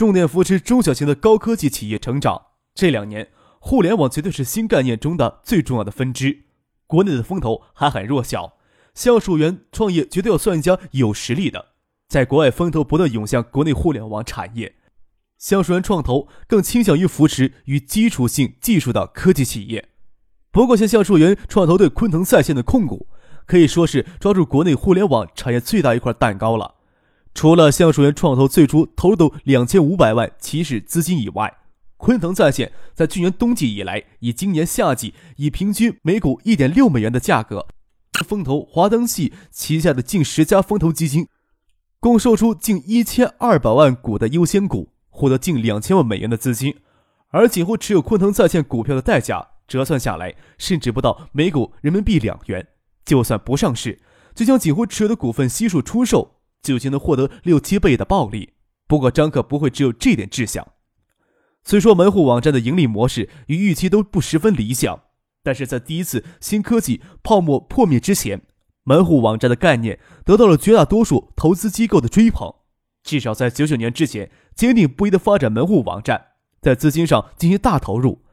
重点扶持中小型的高科技企业成长。这两年，互联网绝对是新概念中的最重要的分支。国内的风头还很弱小，橡树园创业绝对要算一家有实力的。在国外，风头不断涌向国内互联网产业，橡树园创投更倾向于扶持与基础性技术的科技企业。不过，像橡树园创投对昆腾在线的控股，可以说是抓住国内互联网产业最大一块蛋糕了。除了橡树园创投最初投入的两千五百万起始资金以外，昆腾在线在去年冬季以来，以今年夏季以平均每股一点六美元的价格，风投华灯系旗下的近十家风投基金，共售出近一千二百万股的优先股，获得近两千万美元的资金，而几乎持有昆腾在线股票的代价折算下来，甚至不到每股人民币两元。就算不上市，就将几乎持有的股份悉数出售。就竟能获得六七倍的暴利。不过张克不会只有这点志向。虽说门户网站的盈利模式与预期都不十分理想，但是在第一次新科技泡沫破灭之前，门户网站的概念得到了绝大多数投资机构的追捧。至少在九九年之前，坚定不移的发展门户网站，在资金上进行大投入。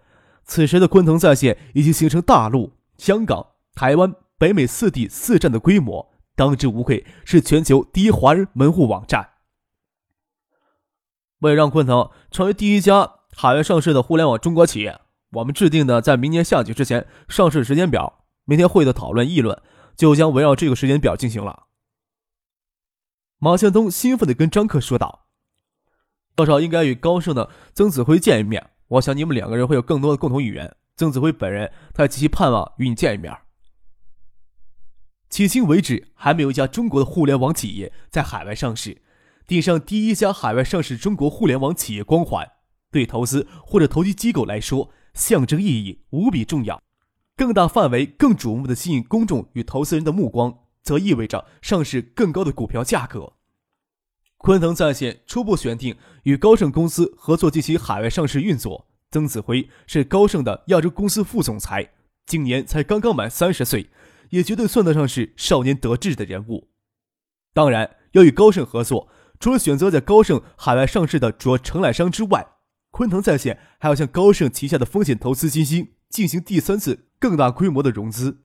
此时的昆腾在线已经形成大陆、香港、台湾、北美四地四站的规模。当之无愧是全球第一华人门户网站。为让昆腾成为第一家海外上市的互联网中国企业，我们制定的在明年夏季之前上市时间表。明天会的讨论议论就将围绕这个时间表进行了。马向东兴奋地跟张克说道：“多少应该与高盛的曾子辉见一面，我想你们两个人会有更多的共同语言。曾子辉本人他极其盼望与你见一面。”迄今为止，还没有一家中国的互联网企业在海外上市，顶上第一家海外上市中国互联网企业光环，对投资或者投机机构来说，象征意义无比重要。更大范围、更瞩目的吸引公众与投资人的目光，则意味着上市更高的股票价格。昆腾在线初步选定与高盛公司合作进行海外上市运作，曾子辉是高盛的亚洲公司副总裁，今年才刚刚满三十岁。也绝对算得上是少年得志的人物。当然，要与高盛合作，除了选择在高盛海外上市的主要承揽商之外，昆腾在线还要向高盛旗下的风险投资基金进行第三次更大规模的融资。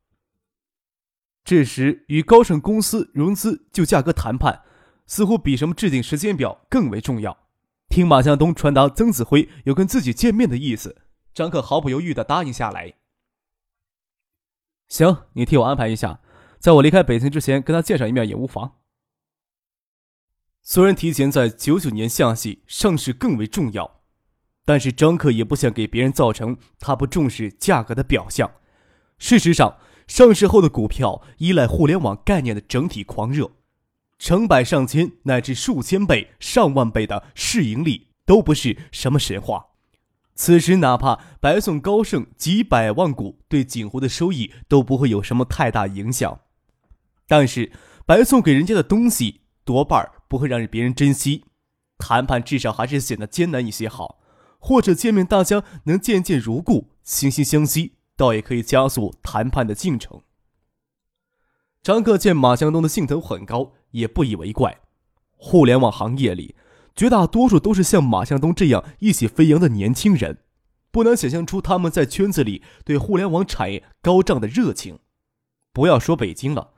这时，与高盛公司融资就价格谈判，似乎比什么制定时间表更为重要。听马向东传达曾子辉有跟自己见面的意思，张克毫不犹豫地答应下来。行，你替我安排一下，在我离开北京之前跟他见上一面也无妨。虽然提前在九九年夏季上市更为重要，但是张克也不想给别人造成他不重视价格的表象。事实上，上市后的股票依赖互联网概念的整体狂热，成百上千乃至数千倍、上万倍的市盈率都不是什么神话。此时，哪怕白送高盛几百万股，对锦湖的收益都不会有什么太大影响。但是，白送给人家的东西多半不会让别人珍惜，谈判至少还是显得艰难一些好。或者见面，大家能渐渐如故，惺惺相惜，倒也可以加速谈判的进程。张克见马向东的兴头很高，也不以为怪。互联网行业里。绝大多数都是像马向东这样意气飞扬的年轻人，不难想象出他们在圈子里对互联网产业高涨的热情。不要说北京了，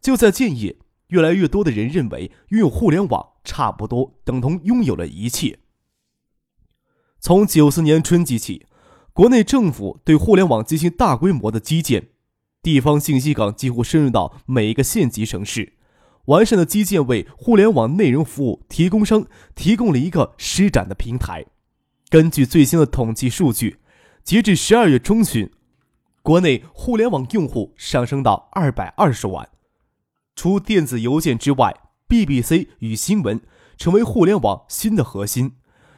就在建业，越来越多的人认为拥有互联网差不多等同拥有了一切。从九四年春季起，国内政府对互联网进行大规模的基建，地方信息港几乎深入到每一个县级城市。完善的基建为互联网内容服务提供商提供了一个施展的平台。根据最新的统计数据，截至十二月中旬，国内互联网用户上升到二百二十万。除电子邮件之外，BBC 与新闻成为互联网新的核心。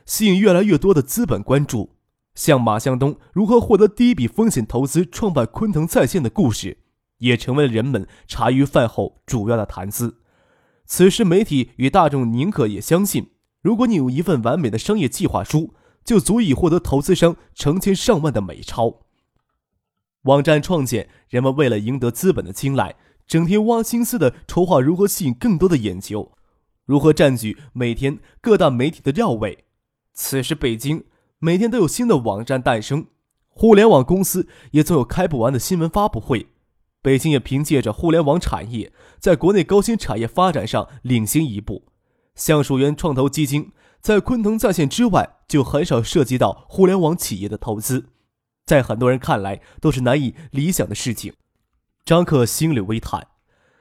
吸引越来越多的资本关注。像马向东如何获得第一笔风险投资创办昆腾在线的故事，也成为了人们茶余饭后主要的谈资。此时，媒体与大众宁可也相信，如果你有一份完美的商业计划书，就足以获得投资商成千上万的美钞。网站创建，人们为了赢得资本的青睐，整天挖心思的筹划如何吸引更多的眼球，如何占据每天各大媒体的要位。此时，北京。每天都有新的网站诞生，互联网公司也总有开不完的新闻发布会。北京也凭借着互联网产业，在国内高新产业发展上领先一步。橡树园创投基金在昆腾在线之外，就很少涉及到互联网企业的投资，在很多人看来都是难以理想的事情。张克心里微叹：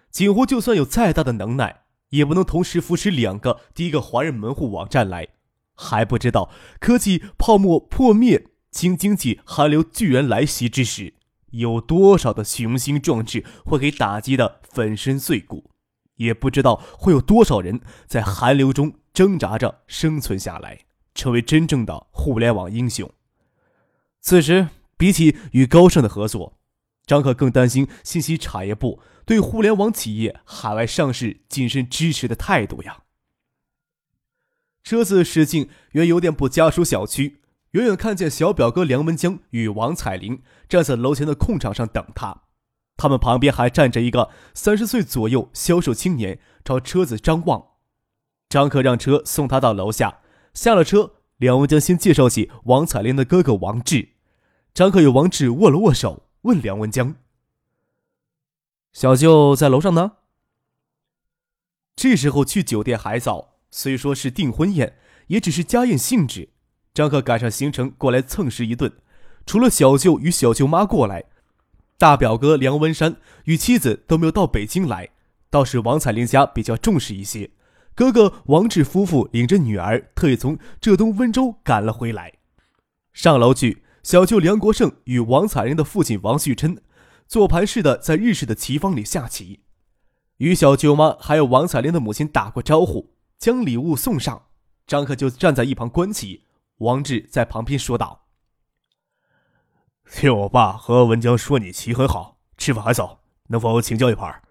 锦湖就算有再大的能耐，也不能同时扶持两个第一个华人门户网站来。还不知道科技泡沫破灭、新经济寒流巨然来袭之时，有多少的雄心壮志会给打击的粉身碎骨，也不知道会有多少人在寒流中挣扎着生存下来，成为真正的互联网英雄。此时，比起与高盛的合作，张可更担心信息产业部对互联网企业海外上市谨慎支持的态度呀。车子驶进原邮电部家属小区，远远看见小表哥梁文江与王彩玲站在楼前的空场上等他，他们旁边还站着一个三十岁左右销售青年，朝车子张望。张克让车送他到楼下，下了车，梁文江先介绍起王彩玲的哥哥王志。张克与王志握了握手，问梁文江：“小舅在楼上呢？”这时候去酒店还早。虽说是订婚宴，也只是家宴性质。张克赶上行程过来蹭食一顿，除了小舅与小舅妈过来，大表哥梁文山与妻子都没有到北京来，倒是王彩玲家比较重视一些。哥哥王志夫妇领着女儿特意从浙东温州赶了回来。上楼去，小舅梁国胜与王彩玲的父亲王旭琛坐盘式的在日式的棋坊里下棋，与小舅妈还有王彩玲的母亲打过招呼。将礼物送上，张克就站在一旁观棋。王志在旁边说道：“听我爸和文江说，你棋很好，吃饭还早，能否请教一盘？”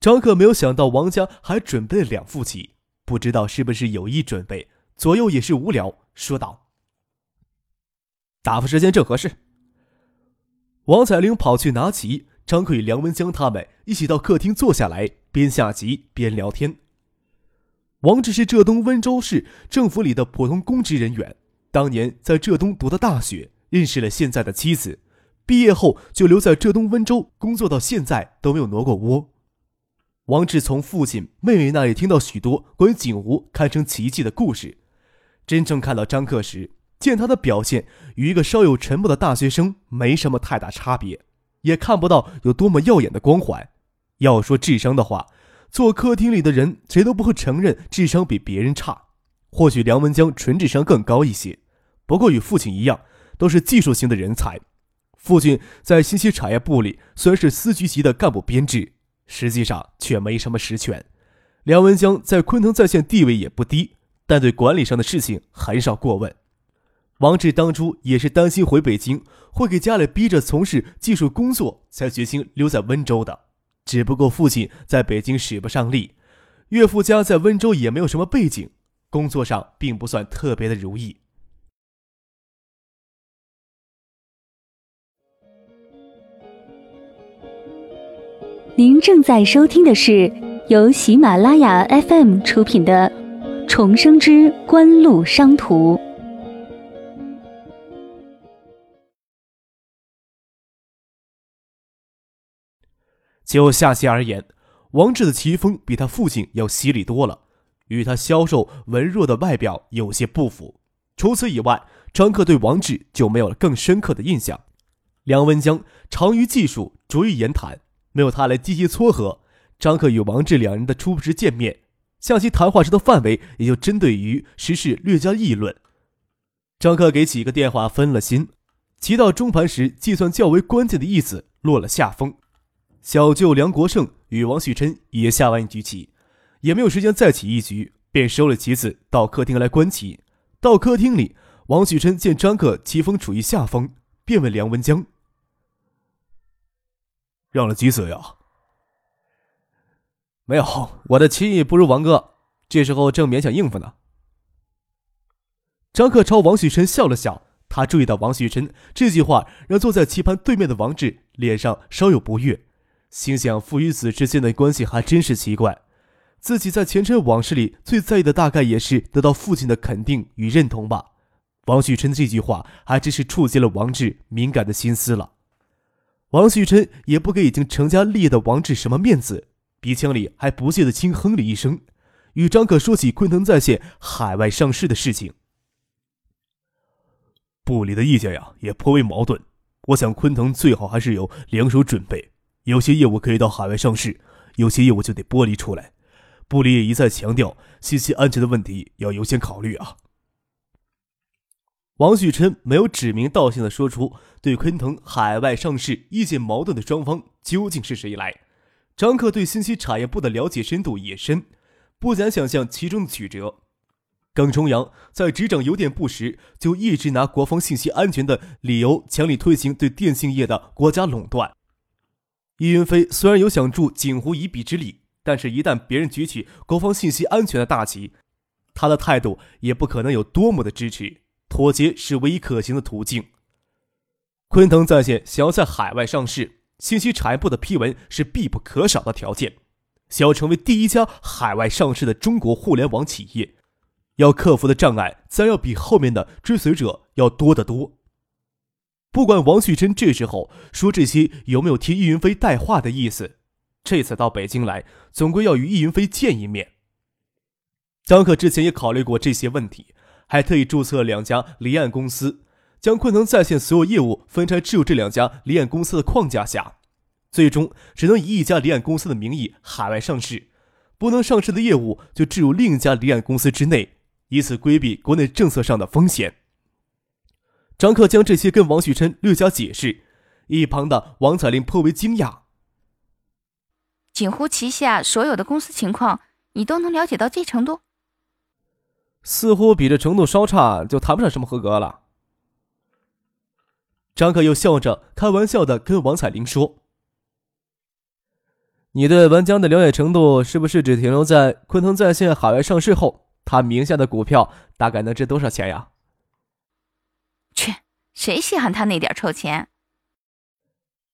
张克没有想到王家还准备了两副棋，不知道是不是有意准备。左右也是无聊，说道：“打发时间正合适。”王彩玲跑去拿棋，张克与梁文江他们一起到客厅坐下来，边下棋边聊天。王志是浙东温州市政府里的普通公职人员，当年在浙东读的大学，认识了现在的妻子，毕业后就留在浙东温州工作，到现在都没有挪过窝。王志从父亲、妹妹那里听到许多关于景湖堪称奇迹的故事，真正看到张克时，见他的表现与一个稍有沉默的大学生没什么太大差别，也看不到有多么耀眼的光环。要说智商的话。坐客厅里的人，谁都不会承认智商比别人差。或许梁文江纯智商更高一些，不过与父亲一样，都是技术型的人才。父亲在信息产业部里虽然是司局级的干部编制，实际上却没什么实权。梁文江在昆腾在线地位也不低，但对管理上的事情很少过问。王志当初也是担心回北京会给家里逼着从事技术工作，才决心留在温州的。只不过父亲在北京使不上力，岳父家在温州也没有什么背景，工作上并不算特别的如意。您正在收听的是由喜马拉雅 FM 出品的《重生之官路商途》。就下棋而言，王志的棋风比他父亲要犀利多了，与他消瘦文弱的外表有些不符。除此以外，张克对王志就没有了更深刻的印象。梁文江长于技术，拙于言谈，没有他来积极撮合。张克与王志两人的初次见面，下棋谈话时的范围也就针对于时事略加议论。张克给几个电话分了心，棋到中盘时，计算较为关键的意思落了下风。小舅梁国胜与王旭琛也下完一局棋，也没有时间再起一局，便收了棋子到客厅来观棋。到客厅里，王旭琛见张克棋风处于下风，便问梁文江：“让了几子呀？”“没有，我的棋艺不如王哥，这时候正勉强应付呢。”张克朝王旭琛笑了笑，他注意到王旭琛这句话让坐在棋盘对面的王志脸上稍有不悦，心想父与子之间的关系还真是奇怪。自己在前尘往事里最在意的，大概也是得到父亲的肯定与认同吧。王旭琛这句话，还真是触及了王志敏感的心思了。王旭琛也不给已经成家立业的王志什么面子，鼻腔里还不屑的轻哼了一声，与张可说起昆腾在线海外上市的事情。部里的意见呀，也颇为矛盾。我想昆腾最好还是有两手准备，有些业务可以到海外上市，有些业务就得剥离出来。部里也一再强调，信息安全的问题要优先考虑啊。王旭琛没有指名道姓的说出对昆腾海外上市意见矛盾的双方究竟是谁来。张克对信息产业部的了解深度也深，不难想象其中的曲折。耿崇阳在执掌邮电部时，就一直拿国防信息安全的理由，强力推行对电信业的国家垄断。易云飞虽然有想助锦湖一臂之力。但是，一旦别人举起国防信息安全的大旗，他的态度也不可能有多么的支持。妥协是唯一可行的途径。昆腾在线想要在海外上市，信息产业部的批文是必不可少的条件。想要成为第一家海外上市的中国互联网企业，要克服的障碍自然要比后面的追随者要多得多。不管王旭珍这时候说这些有没有替易云飞带话的意思。这次到北京来，总归要与易云飞见一面。张可之前也考虑过这些问题，还特意注册两家离岸公司，将昆腾在线所有业务分拆置入这两家离岸公司的框架下，最终只能以一家离岸公司的名义海外上市，不能上市的业务就置入另一家离岸公司之内，以此规避国内政策上的风险。张克将这些跟王旭琛略加解释，一旁的王彩玲颇为惊讶。锦湖旗下所有的公司情况，你都能了解到这程度？似乎比这程度稍差，就谈不上什么合格了。张克又笑着开玩笑的跟王彩玲说：“你对文江的了解程度，是不是只停留在昆腾在线海外上市后，他名下的股票大概能值多少钱呀？”切，谁稀罕他那点臭钱？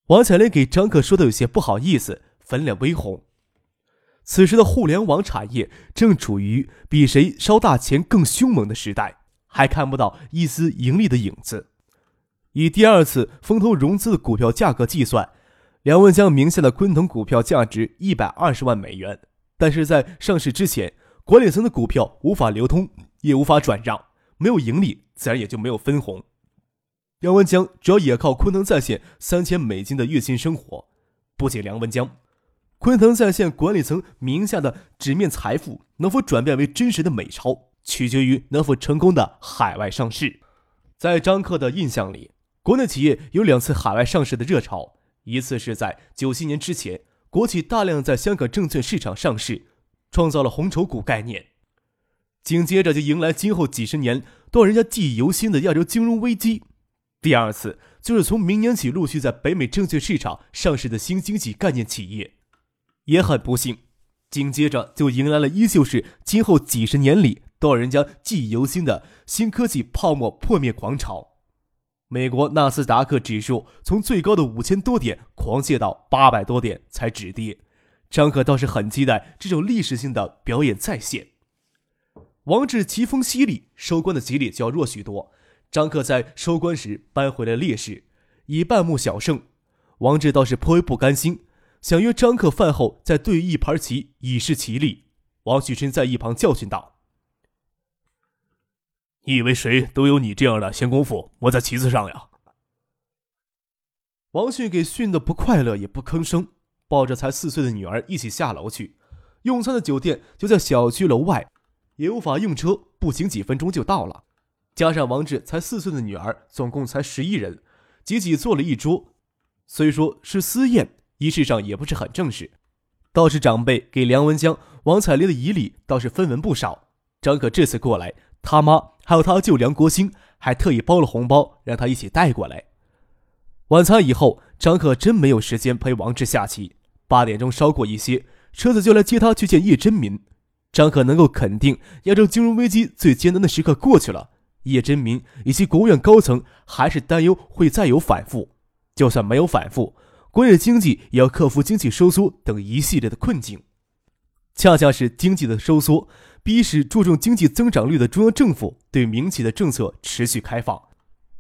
王彩玲给张克说的有些不好意思。粉脸微红。此时的互联网产业正处于比谁烧大钱更凶猛的时代，还看不到一丝盈利的影子。以第二次风投融资的股票价格计算，梁文江名下的昆腾股票价值一百二十万美元。但是在上市之前，管理层的股票无法流通，也无法转让，没有盈利，自然也就没有分红。梁文江主要也靠昆腾在线三千美金的月薪生活。不仅梁文江。昆腾在线管理层名下的纸面财富能否转变为真实的美钞，取决于能否成功的海外上市。在张克的印象里，国内企业有两次海外上市的热潮，一次是在九七年之前，国企大量在香港证券市场上市，创造了红筹股概念；紧接着就迎来今后几十年都让人家记忆犹新的亚洲金融危机。第二次就是从明年起陆续在北美证券市场上市的新经济概念企业。也很不幸，紧接着就迎来了依旧是今后几十年里都让人家记忆犹新的新科技泡沫破灭狂潮。美国纳斯达克指数从最高的五千多点狂泻到八百多点才止跌。张可倒是很期待这种历史性的表演再现。王志棋风犀利，收官的几率就要弱许多。张克在收官时扳回了劣势，以半目小胜。王志倒是颇为不甘心。想约张克饭后再对一盘棋以示其力。王旭春在一旁教训道：“你以为谁都有你这样的闲工夫磨在棋子上呀？”王迅给训得不快乐也不吭声，抱着才四岁的女儿一起下楼去。用餐的酒店就在小区楼外，也无法用车，步行几分钟就到了。加上王志才四岁的女儿，总共才十一人，挤挤坐了一桌。虽说是私宴。仪式上也不是很正式，倒是长辈给梁文江、王彩玲的仪礼倒是分文不少。张可这次过来，他妈还有他舅梁国兴还特意包了红包，让他一起带过来。晚餐以后，张可真没有时间陪王志下棋。八点钟稍过一些，车子就来接他去见叶真民。张可能够肯定，亚洲金融危机最艰难的时刻过去了。叶真民以及国务院高层还是担忧会再有反复。就算没有反复，国内经济也要克服经济收缩等一系列的困境。恰恰是经济的收缩，逼使注重经济增长率的中央政府对民企的政策持续开放，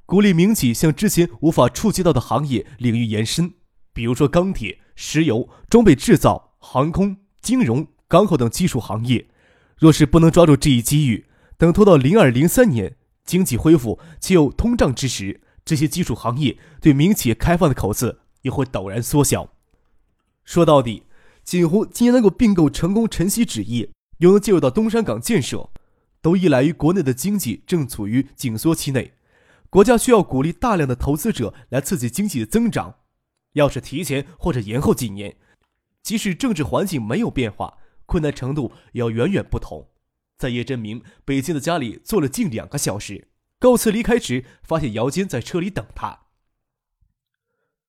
鼓励民企向之前无法触及到的行业领域延伸，比如说钢铁、石油、装备制造、航空、金融、港口等基础行业。若是不能抓住这一机遇，等拖到零二零三年经济恢复且有通胀之时，这些基础行业对民营企业开放的口子也会陡然缩小。说到底。锦湖今年能够并购成功晨曦纸业，又能介入到东山港建设，都依赖于国内的经济正处于紧缩期内，国家需要鼓励大量的投资者来刺激经济的增长。要是提前或者延后几年，即使政治环境没有变化，困难程度也要远远不同。在叶真明北京的家里坐了近两个小时，告辞离开时，发现姚坚在车里等他。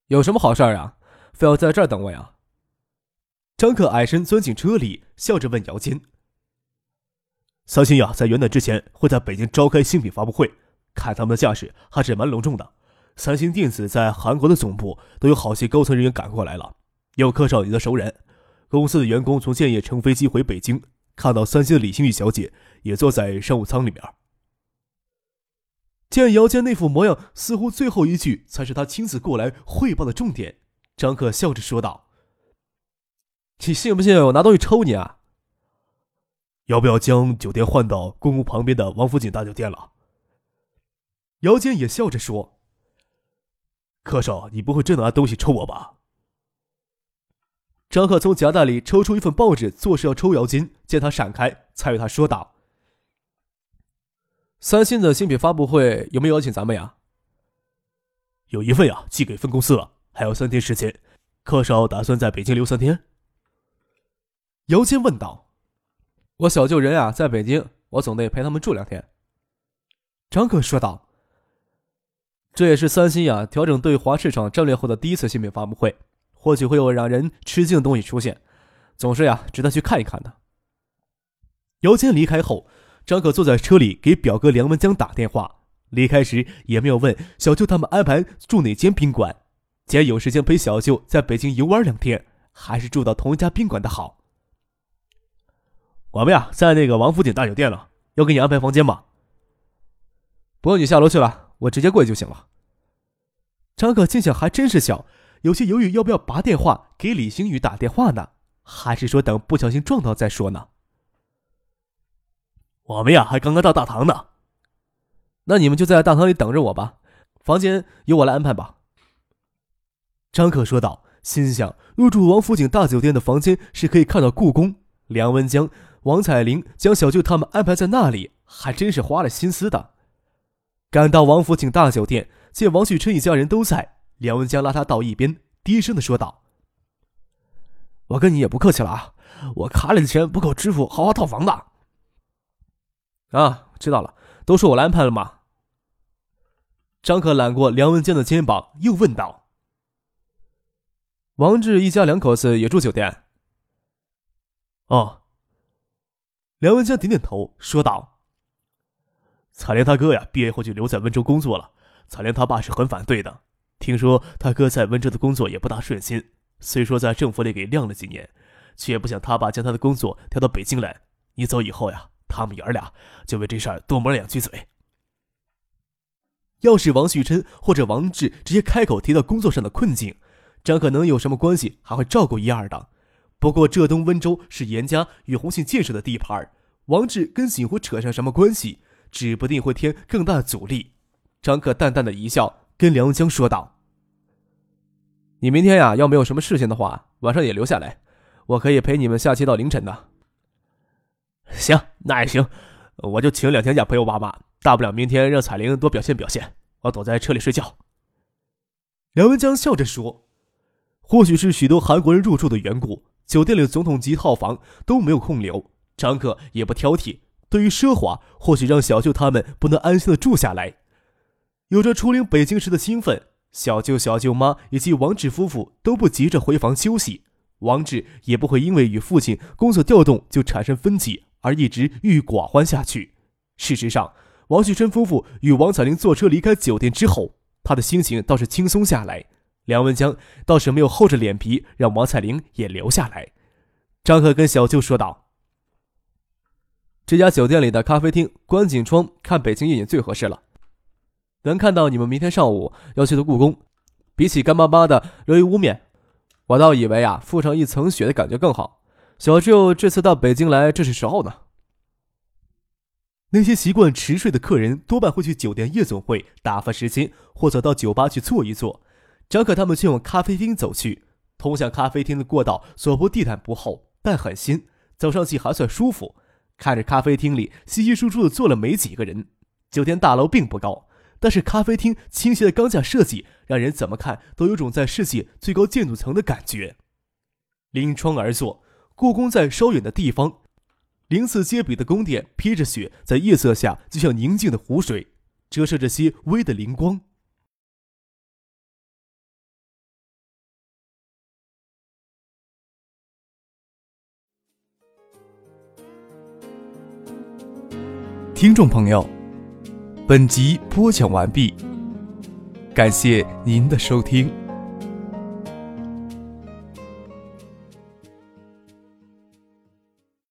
有什么好事儿啊？非要在这儿等我呀？张可矮身钻进车里，笑着问姚坚：“三星呀，在元旦之前会在北京召开新品发布会，看他们的架势还是蛮隆重的。三星电子在韩国的总部都有好些高层人员赶过来了，有柯少你的熟人。公司的员工从建业乘飞机回北京，看到三星的李星宇小姐也坐在商务舱里面。”见姚坚那副模样，似乎最后一句才是他亲自过来汇报的重点。张可笑着说道。你信不信我拿东西抽你啊？要不要将酒店换到公屋旁边的王府井大酒店了？姚坚也笑着说：“柯少，你不会真的拿东西抽我吧？”张克从夹袋里抽出一份报纸，作势要抽姚金，见他闪开，才与他说道：“三星的新品发布会有没有邀请咱们呀？”“有一份呀，寄给分公司了，还有三天时间。柯少打算在北京留三天。”姚金问道：“我小舅人啊，在北京，我总得陪他们住两天。”张克说道：“这也是三星呀调整对华市场战略后的第一次新品发布会，或许会有让人吃惊的东西出现，总是呀值得去看一看的。”姚谦离开后，张可坐在车里给表哥梁文江打电话。离开时也没有问小舅他们安排住哪间宾馆，既然有时间陪小舅在北京游玩两天，还是住到同一家宾馆的好。我们呀，在那个王府井大酒店了，要给你安排房间吗？不用你下楼去了，我直接过去就行了。张可心想，还真是小，有些犹豫，要不要拔电话给李星宇打电话呢？还是说等不小心撞到再说呢？我们呀，还刚刚到大堂呢。那你们就在大堂里等着我吧，房间由我来安排吧。张可说道，心想入住王府井大酒店的房间是可以看到故宫，梁文江。王彩玲将小舅他们安排在那里，还真是花了心思的。赶到王府井大酒店，见王旭琛一家人都在，梁文江拉他到一边，低声的说道：“我跟你也不客气了啊，我卡里的钱不够支付豪华套房的。”啊，知道了，都是我来安排了吗？张可揽过梁文江的肩膀，又问道：“王志一家两口子也住酒店？”哦。梁文江点点头，说道：“彩莲他哥呀，毕业后就留在温州工作了。彩莲他爸是很反对的。听说他哥在温州的工作也不大顺心，虽说在政府里给晾了几年，却不想他爸将他的工作调到北京来。你走以后呀，他们爷儿俩就为这事儿多磨了两句嘴。要是王旭琛或者王志直接开口提到工作上的困境，张可能有什么关系，还会照顾一二的。”不过，浙东温州是严家与红信建设的地盘，王志跟锦湖扯上什么关系，指不定会添更大的阻力。张可淡淡的一笑，跟梁江说道：“你明天呀，要没有什么事情的话，晚上也留下来，我可以陪你们下棋到凌晨的。”行，那也行，我就请两天假陪我爸妈，大不了明天让彩玲多表现表现，我躲在车里睡觉。”梁文江笑着说：“或许是许多韩国人入住的缘故。”酒店里的总统级套房都没有空留，张克也不挑剔，对于奢华，或许让小舅他们不能安心的住下来。有着初临北京时的兴奋，小舅、小舅妈以及王志夫妇都不急着回房休息。王志也不会因为与父亲工作调动就产生分歧而一直郁郁寡欢下去。事实上，王旭春夫妇与王彩玲坐车离开酒店之后，他的心情倒是轻松下来。梁文江倒是没有厚着脸皮让王彩玲也留下来。张克跟小舅说道：“这家酒店里的咖啡厅关紧窗看北京夜景最合适了，能看到你们明天上午要去的故宫。比起干巴巴的留于屋面，我倒以为啊，附上一层雪的感觉更好。小舅这次到北京来，正是时候呢。”那些习惯迟睡的客人多半会去酒店夜总会打发时间，或者到酒吧去坐一坐。张可他们却往咖啡厅走去。通向咖啡厅的过道所铺地毯不厚，但很新，走上去还算舒服。看着咖啡厅里稀稀疏疏的坐了没几个人。酒店大楼并不高，但是咖啡厅倾斜的钢架设计，让人怎么看都有种在世界最高建筑层的感觉。临窗而坐，故宫在稍远的地方。鳞次栉比的宫殿披着雪，在夜色下就像宁静的湖水，折射着些微的灵光。听众朋友，本集播讲完毕，感谢您的收听。